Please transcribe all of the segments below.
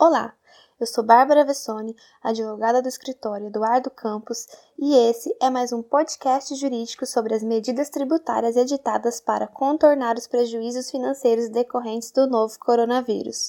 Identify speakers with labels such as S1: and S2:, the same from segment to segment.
S1: Olá, eu sou Bárbara Vessoni, advogada do escritório Eduardo Campos, e esse é mais um podcast jurídico sobre as medidas tributárias editadas para contornar os prejuízos financeiros decorrentes do novo coronavírus.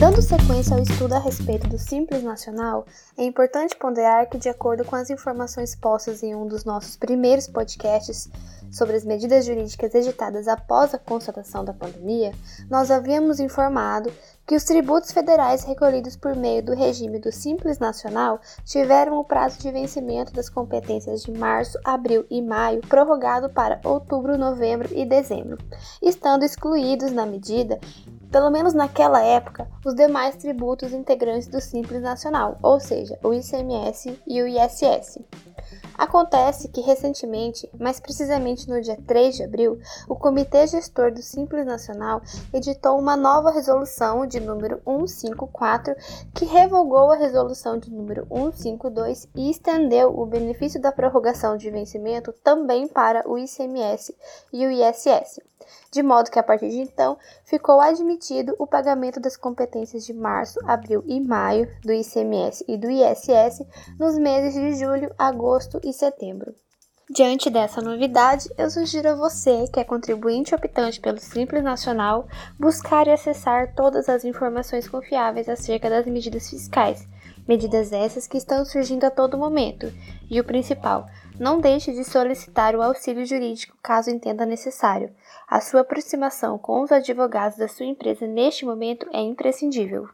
S1: Dando sequência ao estudo a respeito do Simples Nacional, é importante ponderar que, de acordo com as informações postas em um dos nossos primeiros podcasts sobre as medidas jurídicas editadas após a constatação da pandemia, nós havíamos informado que os tributos federais recolhidos por meio do regime do Simples Nacional tiveram o prazo de vencimento das competências de março, abril e maio prorrogado para outubro, novembro e dezembro, estando excluídos na medida pelo menos naquela época, os demais tributos integrantes do Simples Nacional, ou seja, o ICMS e o ISS. Acontece que recentemente, mais precisamente no dia 3 de abril, o Comitê Gestor do Simples Nacional editou uma nova resolução de número 154 que revogou a resolução de número 152 e estendeu o benefício da prorrogação de vencimento também para o ICMS e o ISS, de modo que a partir de então ficou admitido o pagamento das competências de março, abril e maio do ICMS e do ISS nos meses de julho, agosto e setembro. Diante dessa novidade, eu sugiro a você, que é contribuinte optante pelo Simples Nacional, buscar e acessar todas as informações confiáveis acerca das medidas fiscais, medidas essas que estão surgindo a todo momento, e o principal, não deixe de solicitar o auxílio jurídico caso entenda necessário. A sua aproximação com os advogados da sua empresa neste momento é imprescindível.